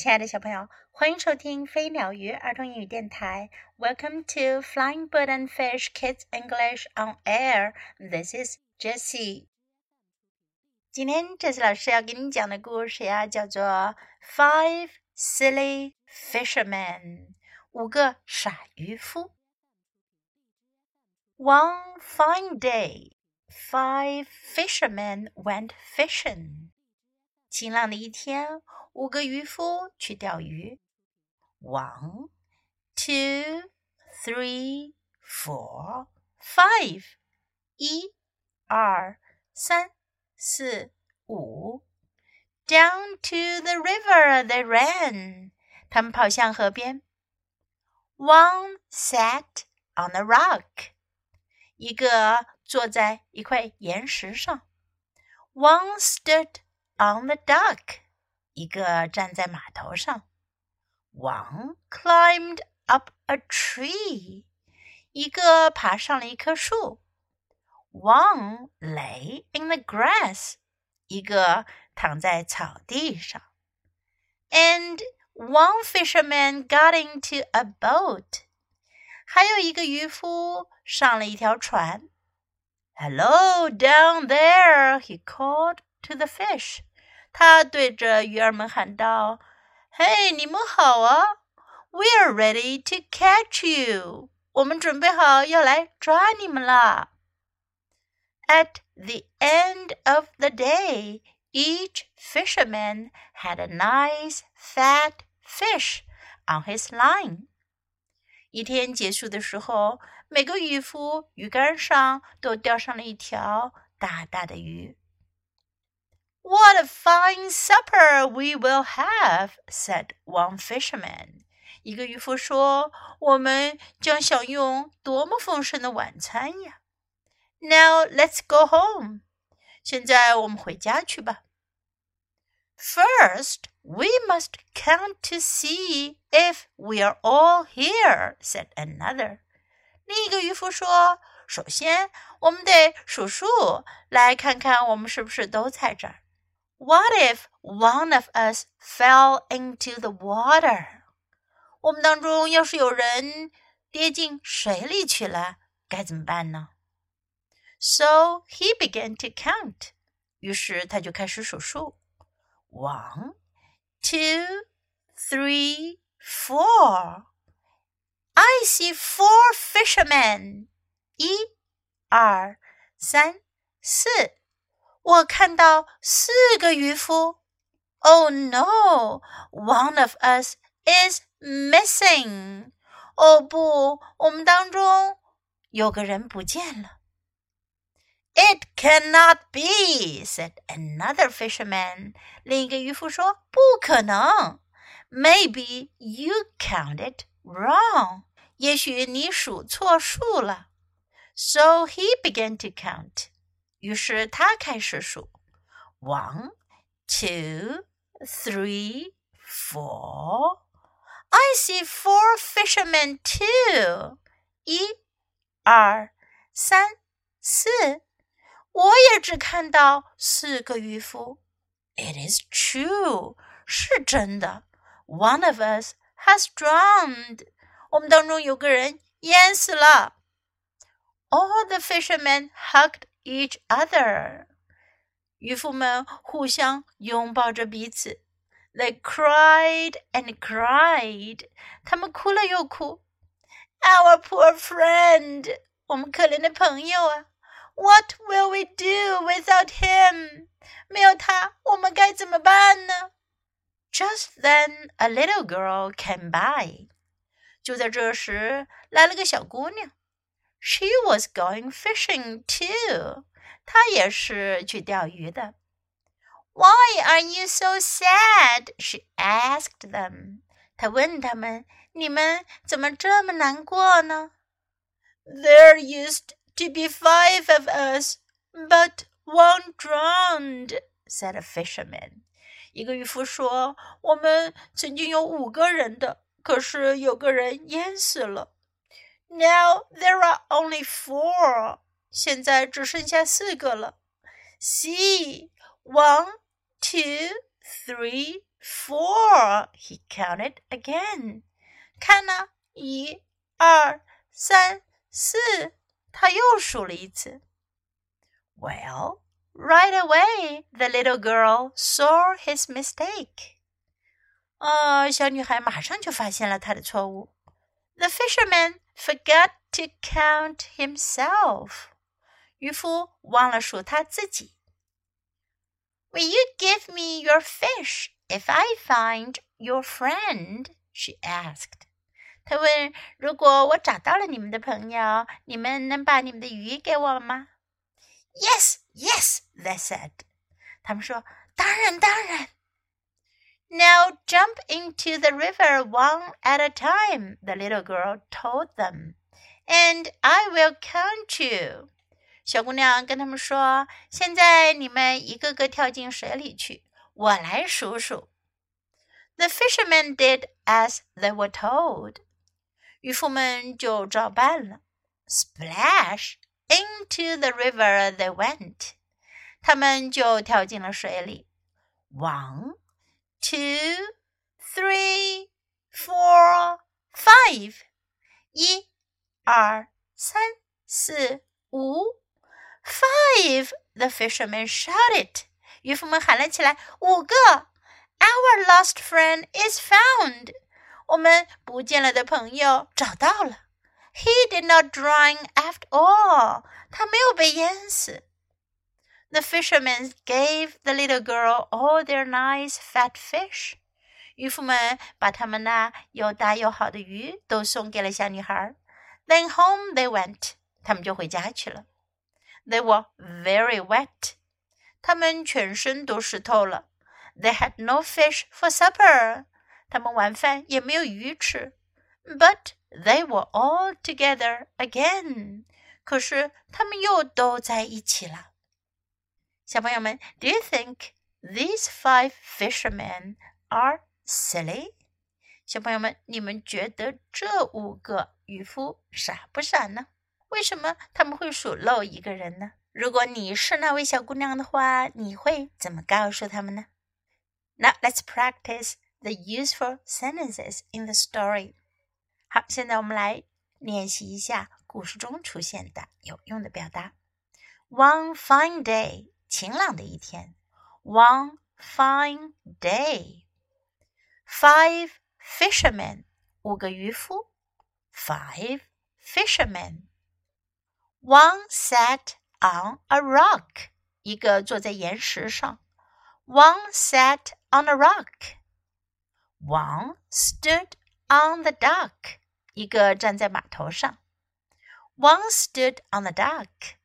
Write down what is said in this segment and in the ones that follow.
亲爱的小朋友，欢迎收听飞鸟鱼儿童英语电台。Welcome to Flying Bird and Fish Kids English on Air. This is Jessie. 今天这次老师要给你讲的故事呀，叫做《Five Silly Fishermen》五个傻渔夫。One fine day, five fishermen went fishing. 晴朗的一天。 五个渔夫去钓鱼。One, two, three, four, five. 一、二、三、四、五。Down to the river they ran. 他们跑向河边。One sat on a rock. 一个坐在一块岩石上。One stood on the dock. 一个站在码头上。One climbed up a tree，一个爬上了一棵树。One lay in the grass，一个躺在草地上。And one fisherman got into a boat，还有一个渔夫上了一条船。Hello down there，he called to the fish。 他对着鱼儿们喊道：“嘿，你们好啊！We're ready to catch you。我们准备好要来抓你们了。” At the end of the day, each fisherman had a nice fat fish on his line. 一天结束的时候，每个渔夫鱼竿上都钓上了一条大大的鱼。what a fine supper we will have," said one fisherman. 一个渔夫说：“我们将享用多么丰盛的晚餐呀！”Now let's go home. 现在我们回家去吧。First, we must count to see if we are all here," said another. 另一个渔夫说：“首先，我们得数数，来看看我们是不是都在这儿。” ” What if one of us fell into the water？我们当中要是有人跌进水里去了，该怎么办呢？So he began to count。于是他就开始数数：one, two, three, four. I see four fishermen. 一、二、三、四。 我看到四个渔夫。Oh no! One of us is missing. 哦不，我们当中有个人不见了。It cannot be, said another fisherman. 另一个渔夫说：“不可能。Maybe you counted wrong. 也许你数错数了。So he began to count. 于是他开始数：one, two, three, four. I see four fishermen too. 一、二、三、四。我也只看到四个渔夫。It is true，是真的。One of us has drowned。我们当中有个人淹死了。All the fishermen hugged each other。渔夫们互相拥抱着彼此。They cried and cried。他们哭了又哭。Our poor friend，我们可怜的朋友啊。What will we do without him？没有他，我们该怎么办呢？Just then, a little girl came by。就在这时，来了个小姑娘。 she was going fishing too. 她也是去钓鱼的。Why are you so sad? She asked them. 她问他们：“你们怎么这么难过呢？”There used to be five of us, but one drowned," said a fisherman. 一个渔夫说：“我们曾经有五个人的，可是有个人淹死了。” ” Now there are only four. 现在只剩下四个了。See, one, two, three, four. He counted again. 看呢，一、二、三、四，他又数了一次。Well, right away, the little girl saw his mistake. 呃，小女孩马上就发现了她的错误。The fisherman forgot to count himself. 渔夫忘了数他自己。Will you give me your fish if I find your friend? She asked. 他问：“如果我找到了你们的朋友，你们能把你们的鱼给我吗？” Yes, yes, they said. 他们说：“当然，当然。” Now jump into the river one at a time, the little girl told them, and I will count you. 小姑娘跟他们说：“现在你们一个个跳进水里去，我来数数。” The fishermen did as they were told. 渔夫们就照办了。Splash into the river they went. 他们就跳进了水里。One, two, three, four, five. 一、二、三、四、五。Five! The fisherman shouted. 渔夫们喊了起来：“五个！Our lost friend is found. 我们不见了的朋友找到了。He did not drown after all. 他没有被淹死。 The fishermen gave the little girl all their nice fat fish. 渔夫们把他们那又大又好的鱼都送给了小女孩。Then home they went. 他们就回家去了。they were very wet. 他们全身都湿透了。They had no fish for supper. 他们晚饭也没有鱼吃。But they were all together again. 可是他们又都在一起了。 小朋友们，Do you think these five fishermen are silly？小朋友们，你们觉得这五个渔夫傻不傻呢？为什么他们会数漏一个人呢？如果你是那位小姑娘的话，你会怎么告诉他们呢？Now let's practice the useful sentences in the story. 好，现在我们来练习一下故事中出现的有用的表达。One fine day， 晴朗的一天。One fine day. Five fishermen，五个渔夫。Five fishermen. One sat on a rock. 一个坐在岩石上。One sat on a rock. One stood on the dock. 一个站在码头上。One stood on the dock.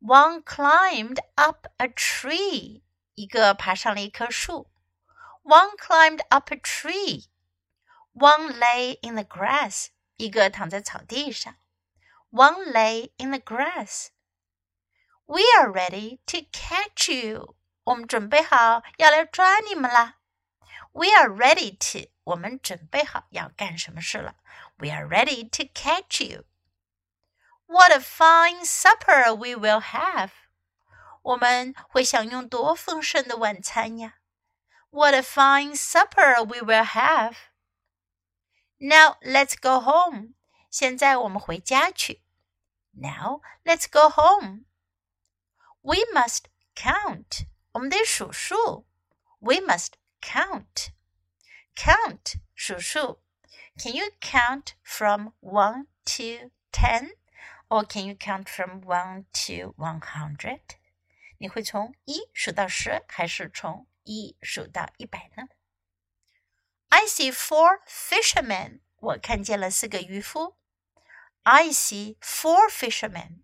One climbed up a tree. 一个爬上了一棵树。One climbed up a tree. One lay in the grass. 一个躺在草地上。one lay in the grass. We are ready to catch you. 我们准备好要来抓你们啦。We are ready to. 我们准备好要干什么事了？We are ready to catch you. What a fine supper we will have. 我们会享用多丰盛的晚餐呀！What a fine supper we will have. Now let's go home. 现在我们回家去。Now let's go home. We must count. 我们得数数。We must count. Count 数数。Can you count from one to ten? Or can you count from one to one hundred? 你会从一数到十，还是从一数到一百呢？I see four fishermen. 我看见了四个渔夫。I see four fishermen.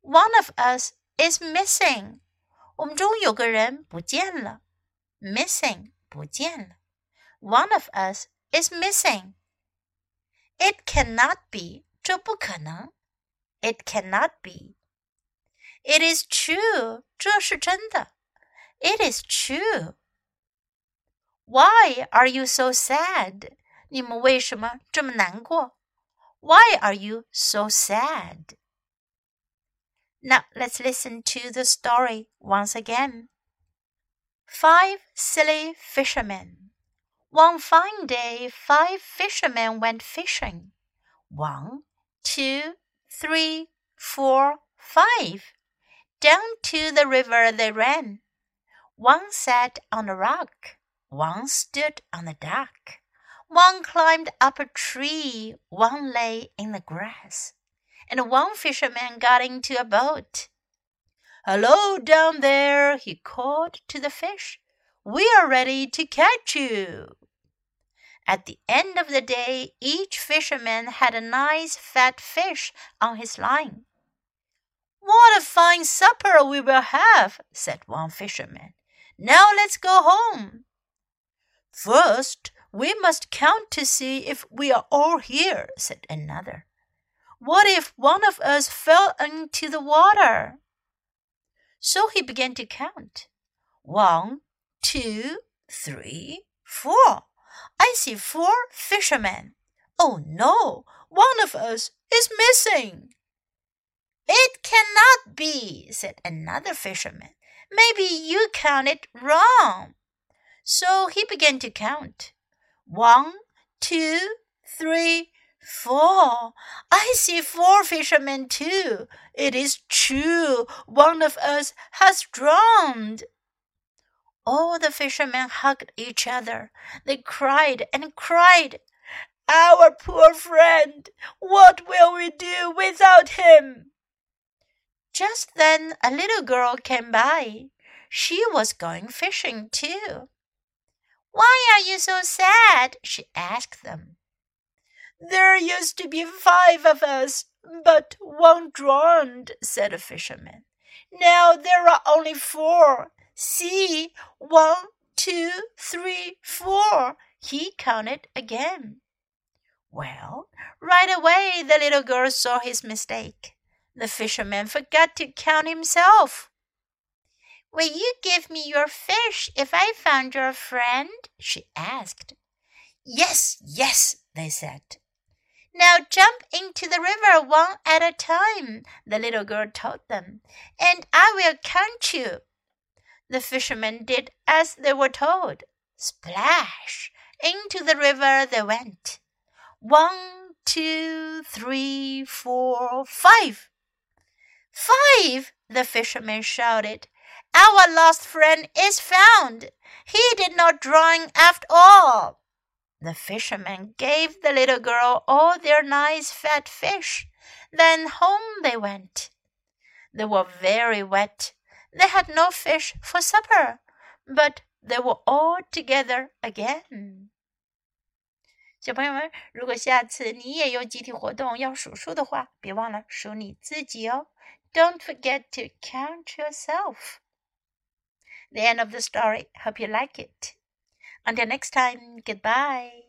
One of us is missing. 我们中有个人不见了。Missing 不见了。One of us is missing. It cannot be. 这不可能。It cannot be. It is true. 这是真的。It is true. Why are you so sad? 你们为什么这么难过？why are you so sad? Now let's listen to the story once again. Five silly fishermen. One fine day, five fishermen went fishing. One, two, three, four, five. Down to the river they ran. One sat on a rock, one stood on the dock, one climbed up a tree, one lay in the grass, and one fisherman got into a boat. Hello down there, he called to the fish. We are ready to catch you. At the end of the day, each fisherman had a nice fat fish on his line. What a fine supper we will have, said one fisherman. Now let's go home. First, we must count to see if we are all here, said another. What if one of us fell into the water? So he began to count. One, two, three, four. I see four fishermen. Oh no, one of us is missing. It cannot be, said another fisherman. Maybe you counted wrong. So he began to count. One, two, three, Four. I see four fishermen too. It is true. One of us has drowned. All the fishermen hugged each other. They cried and cried. Our poor friend! What will we do without him? Just then a little girl came by. She was going fishing too. Why are you so sad? she asked them. There used to be five of us, but one drowned, said a fisherman. Now there are only four. See, one, two, three, four. He counted again. Well, right away the little girl saw his mistake. The fisherman forgot to count himself. Will you give me your fish if I found your friend? she asked. Yes, yes, they said. Now jump into the river one at a time, the little girl told them, and I will count you. The fishermen did as they were told. Splash! Into the river they went. One, two, three, four, five. Five! the fishermen shouted. Our lost friend is found. He did not drown after all. The fishermen gave the little girl all their nice fat fish. Then home they went. They were very wet They had no fish for supper, but they were all together again. 小朋友们，如果下次你也有集体活动要数数的话，别忘了数你自己哦。Don't forget to count yourself. The end of the story. Hope you like it. Until next time, goodbye.